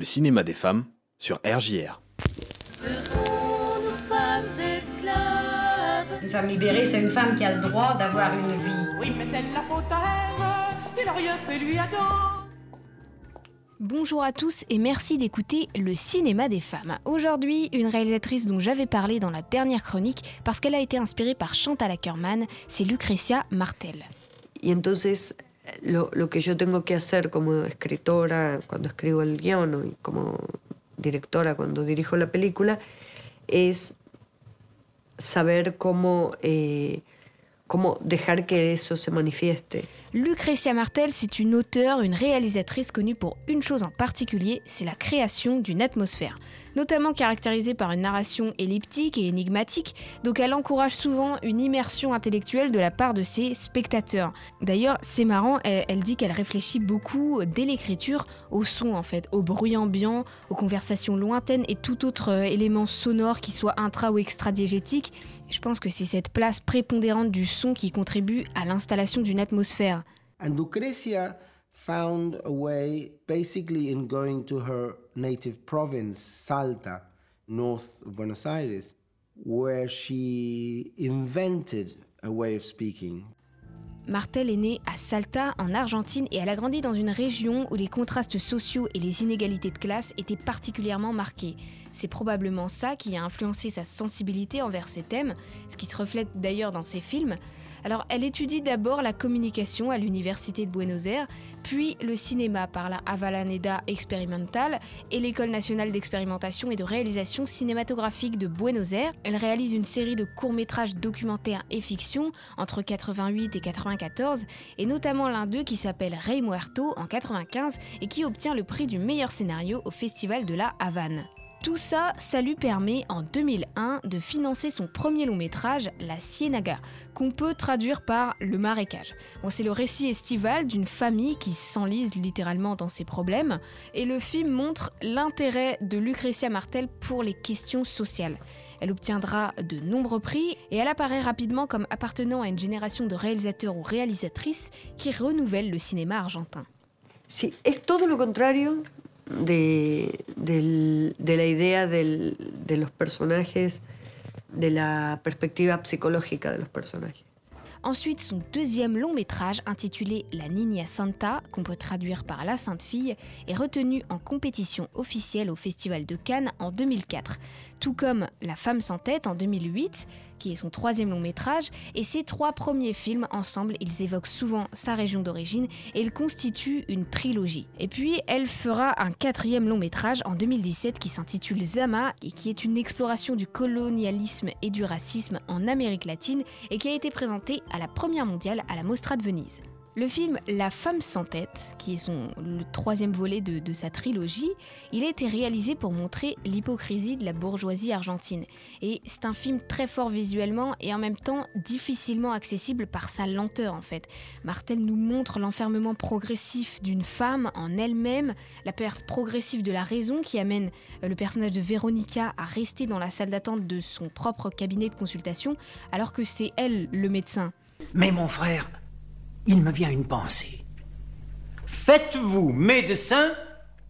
le cinéma des femmes sur RJR. Une femme libérée, c'est une femme qui a le droit d'avoir une vie. Oui, mais c'est la faute à. Il rien fait lui Adam. Bonjour à tous et merci d'écouter le cinéma des femmes. Aujourd'hui, une réalisatrice dont j'avais parlé dans la dernière chronique parce qu'elle a été inspirée par Chantal Ackerman, c'est Lucrecia Martel. Entonces lo, lo, que yo tengo que hacer como escritora cuando escribo el guion y como directora cuando dirijo la película es saber cómo, eh, cómo dejar que eso se manifieste. Lucrecia Martel, c'est une auteure, une réalisatrice connue pour une chose en particulier, c'est la création d'une atmosphère notamment caractérisée par une narration elliptique et énigmatique, donc elle encourage souvent une immersion intellectuelle de la part de ses spectateurs. D'ailleurs, c'est marrant, elle, dit qu'elle réfléchit beaucoup dès l'écriture au son en fait, au bruit ambiant, aux conversations lointaines et tout autre euh, élément sonore qui soit intra ou extra-diégétique. Je pense que c'est cette place prépondérante du son qui contribue à l'installation d'une atmosphère. Found a way basically in going to her native province, Salta, north of Buenos Aires, where she invented a way of speaking. Martel est née à Salta, en Argentine, et elle a grandi dans une région où les contrastes sociaux et les inégalités de classe étaient particulièrement marqués. C'est probablement ça qui a influencé sa sensibilité envers ces thèmes, ce qui se reflète d'ailleurs dans ses films. Alors, elle étudie d'abord la communication à l'Université de Buenos Aires, puis le cinéma par la Avalaneda Experimental et l'École nationale d'expérimentation et de réalisation cinématographique de Buenos Aires. Elle réalise une série de courts-métrages documentaires et fiction entre 88 et 94, et notamment l'un d'eux qui s'appelle Rey Muerto en 95 et qui obtient le prix du meilleur scénario au Festival de la Havane. Tout ça, ça lui permet en 2001 de financer son premier long métrage, La Ciénaga, qu'on peut traduire par Le marécage. Bon, c'est le récit estival d'une famille qui s'enlise littéralement dans ses problèmes, et le film montre l'intérêt de Lucretia Martel pour les questions sociales. Elle obtiendra de nombreux prix et elle apparaît rapidement comme appartenant à une génération de réalisateurs ou réalisatrices qui renouvellent le cinéma argentin. Lo contrario de, de la idea del, de los personajes, de la perspectiva psicológica de los personajes. Ensuite, son deuxième long métrage, intitulé La Niña Santa, qu'on peut traduire par La Sainte Fille, est retenu en compétition officielle au Festival de Cannes en 2004, tout comme La Femme sans tête en 2008, qui est son troisième long métrage, et ses trois premiers films ensemble, ils évoquent souvent sa région d'origine et ils constituent une trilogie. Et puis, elle fera un quatrième long métrage en 2017 qui s'intitule Zama et qui est une exploration du colonialisme et du racisme en Amérique latine et qui a été présenté à la Première mondiale à la Mostra de Venise. Le film La femme sans tête, qui est le troisième volet de, sa trilogie, il a été réalisé pour montrer l'hypocrisie de la bourgeoisie argentine. Et c'est un film très fort visuellement et en même temps difficilement accessible par sa lenteur en fait. Martel nous montre l'enfermement progressif d'une femme en elle-même, la perte progressive de la raison qui amène euh, le personnage de Véronica à rester dans la salle d'attente de son propre cabinet de consultation alors que c'est elle le médecin. Mais mon frère, il me vient une pensée. Faites-vous médecin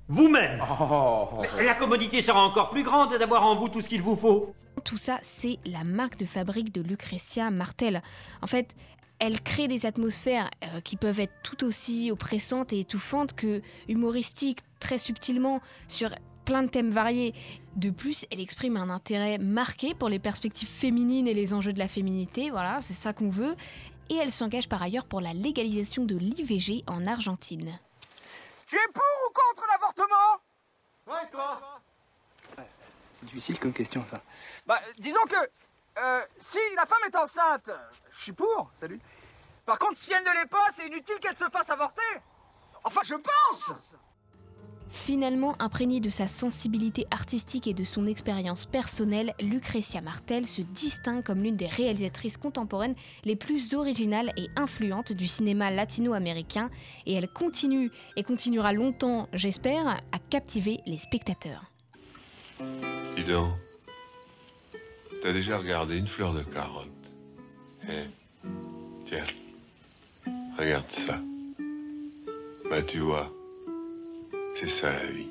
vous-même. Oh. La commodité sera encore plus grande d'avoir en vous tout ce qu'il vous faut. Tout ça, c'est la marque de fabrique de Lucretia Martel. En fait, elle crée des atmosphères euh, qui peuvent être tout aussi oppressantes et étouffantes que humoristiques, très subtilement, sur plein de thèmes variés. De plus, elle exprime un intérêt marqué pour les perspectives féminines et les enjeux de la féminité. Voilà, c'est ça qu'on veut et elle s'engage par ailleurs pour la légalisation de l'IVG en Argentine. Tu es pour ou contre l'avortement? Ouais, toi C'est difficile comme question, ça. Bah, disons que euh, si la femme est enceinte, je suis pour, salut. Par contre, si elle ne l'est pas, c'est inutile qu'elle se fasse avorter. Enfin, je pense Finalement imprégnée de sa sensibilité artistique et de son expérience personnelle, Lucrecia Martel se distingue comme l'une des réalisatrices contemporaines les plus originales et influentes du cinéma latino-américain et elle continue et continuera longtemps, j'espère, à captiver les spectateurs. Dis t'as déjà regardé une fleur de carotte? Eh, tiens, regarde ça. Bah tu vois, c'est ça la vie.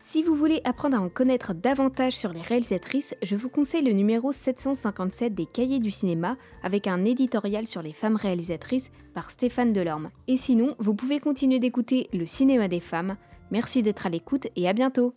Si vous voulez apprendre à en connaître davantage sur les réalisatrices, je vous conseille le numéro 757 des Cahiers du cinéma avec un éditorial sur les femmes réalisatrices par Stéphane Delorme. Et sinon, vous pouvez continuer d'écouter Le cinéma des femmes. Merci d'être à l'écoute et à bientôt